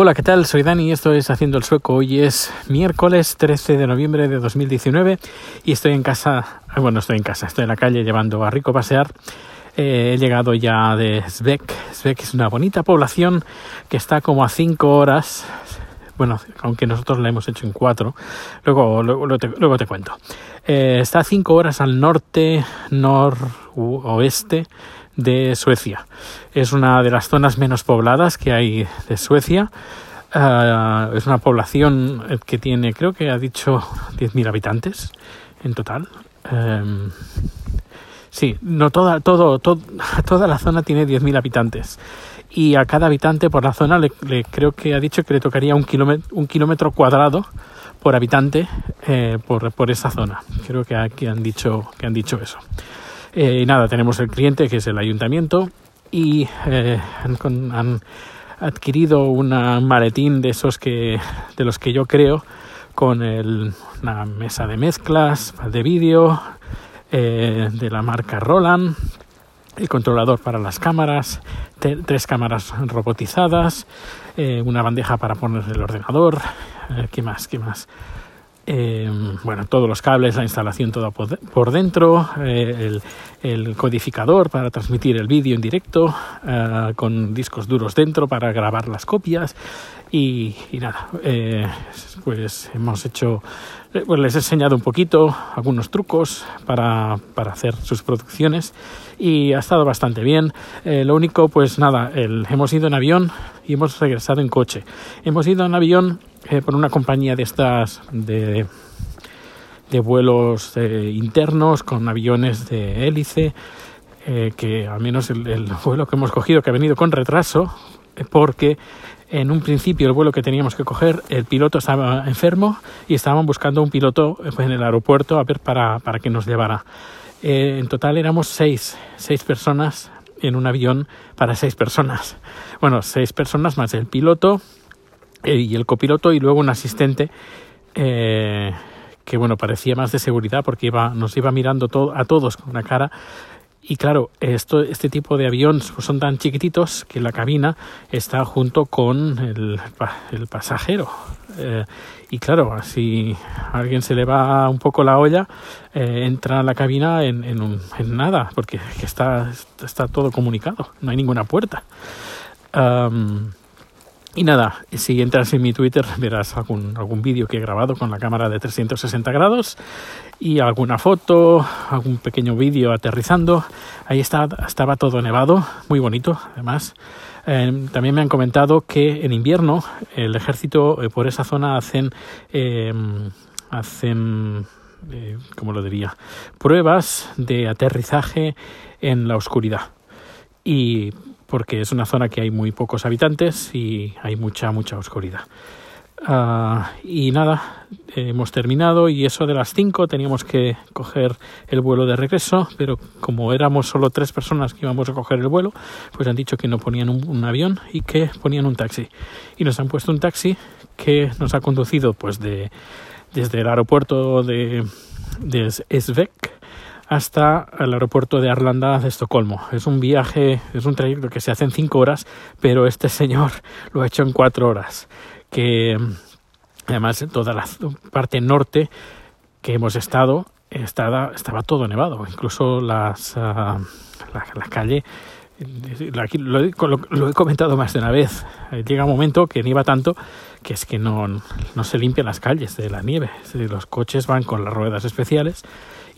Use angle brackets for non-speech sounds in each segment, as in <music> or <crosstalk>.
Hola, ¿qué tal? Soy Dani y esto es Haciendo el Sueco. Hoy es miércoles 13 de noviembre de 2019 y estoy en casa, ah, bueno, estoy en casa, estoy en la calle llevando a Rico a pasear. Eh, he llegado ya de Svek. Svek es una bonita población que está como a 5 horas, bueno, aunque nosotros la hemos hecho en 4, luego, luego te cuento. Eh, está a 5 horas al norte, noroeste de Suecia. Es una de las zonas menos pobladas que hay de Suecia. Uh, es una población que tiene, creo que ha dicho 10.000 habitantes en total. Um, sí, no toda, todo, todo, <laughs> toda la zona tiene 10.000 habitantes. Y a cada habitante por la zona le, le, creo que ha dicho que le tocaría un kilómetro, un kilómetro cuadrado por habitante eh, por, por esa zona. Creo que aquí han dicho, que han dicho eso. Eh, y nada, tenemos el cliente que es el ayuntamiento y eh, han, adquirido un maletín de esos que de los que yo creo con el, una mesa de mezclas de vídeo eh, de la marca Roland el controlador para las cámaras tres cámaras robotizadas eh, una bandeja para poner el ordenador eh, qué más qué más eh, bueno, todos los cables, la instalación toda por dentro, eh, el, codificador para transmitir el vídeo en directo, eh, con discos duros dentro para grabar las copias y, y nada, eh, pues hemos hecho, pues les he enseñado un poquito algunos trucos para, para hacer sus producciones y ha estado bastante bien. Eh, lo único, pues nada, el, hemos ido en avión y hemos regresado en coche. Hemos ido en avión eh, por una compañía de estas de, de vuelos eh, internos con aviones de hélice, eh, que al menos el, el, <laughs> vuelo que hemos cogido, que ha venido con retraso, porque en un principio el vuelo que teníamos que coger, el piloto estaba enfermo y estaban buscando un piloto en el aeropuerto a ver para, para que nos llevara. Eh, en total éramos seis, seis personas en un avión para seis personas. Bueno, seis personas más el piloto eh, y el copiloto y luego un asistente eh, que bueno parecía más de seguridad porque iba, nos iba mirando a todos con una cara y claro, esto, este tipo de aviones son tan chiquititos que la cabina está junto con el, el pasajero. Eh, y claro, si a alguien se le va un poco la olla, eh, entra la cabina en, en, un, en nada, porque está, está todo comunicado, no hay ninguna puerta. Y nada, si entras en mi Twitter verás algún, algún vídeo que he grabado con la cámara de 360 grados y alguna foto, algún pequeño vídeo aterrizando. Ahí está, estaba todo nevado, muy bonito además. Eh, también me han comentado que en invierno el ejército eh, por esa zona hacen, eh, hacen ¿cómo lo diría? Pruebas de aterrizaje en la oscuridad. Y porque es una zona que hay muy pocos habitantes y hay mucha, mucha oscuridad. Uh, y nada, hemos terminado y eso de las 5 teníamos que coger el vuelo de regreso, pero como éramos solo tres personas que íbamos a coger el vuelo, pues han dicho que no ponían un, un avión y que ponían un taxi. Y nos han puesto un taxi que nos ha conducido pues de, desde el aeropuerto de, de Svek hasta el aeropuerto de Arlanda de Estocolmo. Es un viaje, es un trayecto que se hace en cinco horas, pero este <laughs> señor lo ha hecho en cuatro horas. Que además toda la parte norte que hemos estado estaba, estaba todo nevado, incluso las, uh, la, la calle Aquí lo, he, lo, he, comentado más de una vez. Llega un momento que nieva tanto que es que no, no se limpian las calles de la nieve. Los coches van con las ruedas especiales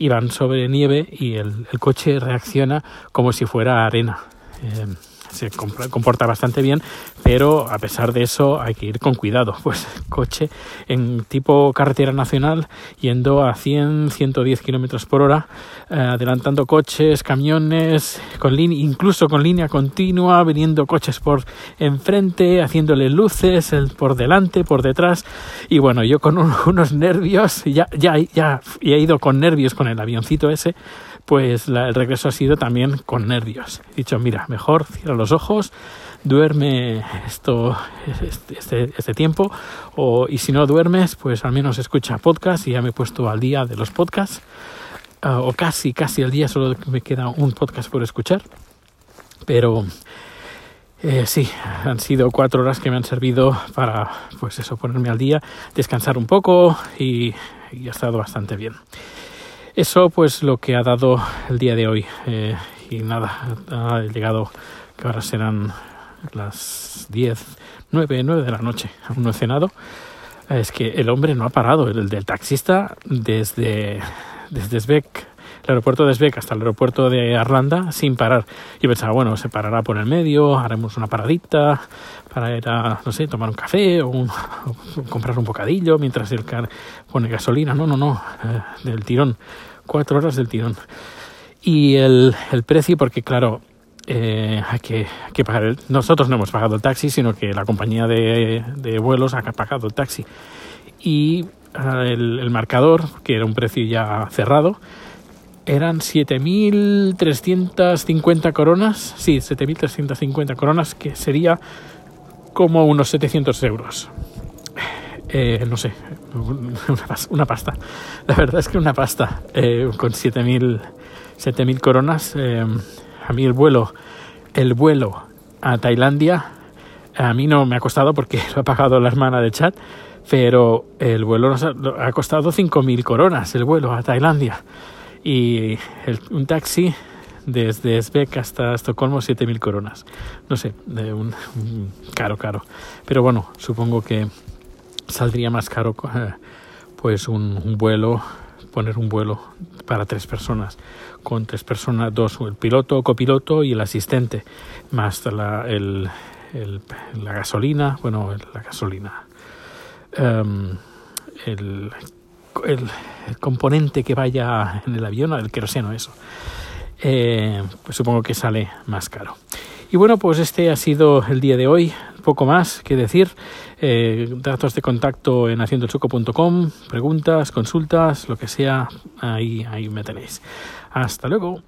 y van sobre nieve y el, el coche reacciona como si fuera arena. Eh, se comporta bastante bien, pero a pesar de eso hay que ir con cuidado. <laughs> Pues coche en tipo carretera nacional yendo a 100, 110 kilómetros por hora, eh, adelantando coches, camiones, con incluso con línea continua, viniendo coches por enfrente, haciéndole luces el, por delante, por detrás. Y bueno, yo con un, <laughs> unos nervios, ya, ya, ya he ido con nervios con el avioncito ese pues la, el regreso ha sido también con nervios. He dicho, mira, mejor cierra los ojos, duerme esto, este, este, este tiempo, o, y si no duermes, pues al menos escucha podcast y ya me he puesto al día de los podcasts, uh, o casi, casi al día, solo me queda un podcast por escuchar, pero Eh, sí, han sido cuatro horas que me han servido para, pues eso, ponerme al día, descansar un poco y ha estado bastante bien. Eso, pues, lo que ha dado el día de hoy. Eh, y nada, ha llegado, que ahora serán las 10, 9, 9 de la noche. Aún no he cenado. Es que el hombre no ha parado, el del taxista, desde, desde Svek el aeropuerto de Svek hasta el aeropuerto de Arlanda sin parar. Yo pensaba, bueno, se parará por el medio, haremos una paradita para ir a, no sé, tomar un café o, un, <laughs> comprar un bocadillo mientras el car pone gasolina. No, no, no, eh, del tirón. Cuatro horas del tirón. Y el, el precio, porque claro, eh, hay, que, que pagar. El, nosotros no hemos pagado el taxi, sino que la compañía de, de vuelos ha pagado el taxi. Y uh, el, el marcador, que era un precio ya cerrado, eran 7.350 coronas, sí, 7.350 coronas, que sería como unos 700 euros. Eh, no sé, <laughs> una, pasta. La verdad es que una pasta eh, con 7.000 7.000 coronas. Eh, a mí el vuelo, el vuelo a Tailandia, a mí no me ha costado porque <laughs> lo ha pagado la hermana de Chad, pero el vuelo nos ha, ha costado 5.000 coronas, el vuelo a Tailandia y el, un taxi desde Svek hasta Estocolmo 7.000 coronas. No sé, de un, caro, caro. Pero bueno, supongo que saldría más caro eh, pues un, un, vuelo, poner un vuelo para tres personas. Con tres personas, dos, el piloto, copiloto y el asistente, más la, el, la gasolina, bueno, la gasolina. Um, el el, componente que vaya en el avión, el queroseno, eso. Eh, pues supongo que sale más caro. Y bueno, pues este ha sido el día de hoy. Poco más que decir. Eh, datos de contacto en haciendoelsuco.com, preguntas, consultas, lo que sea, ahí, ahí me tenéis. Hasta luego.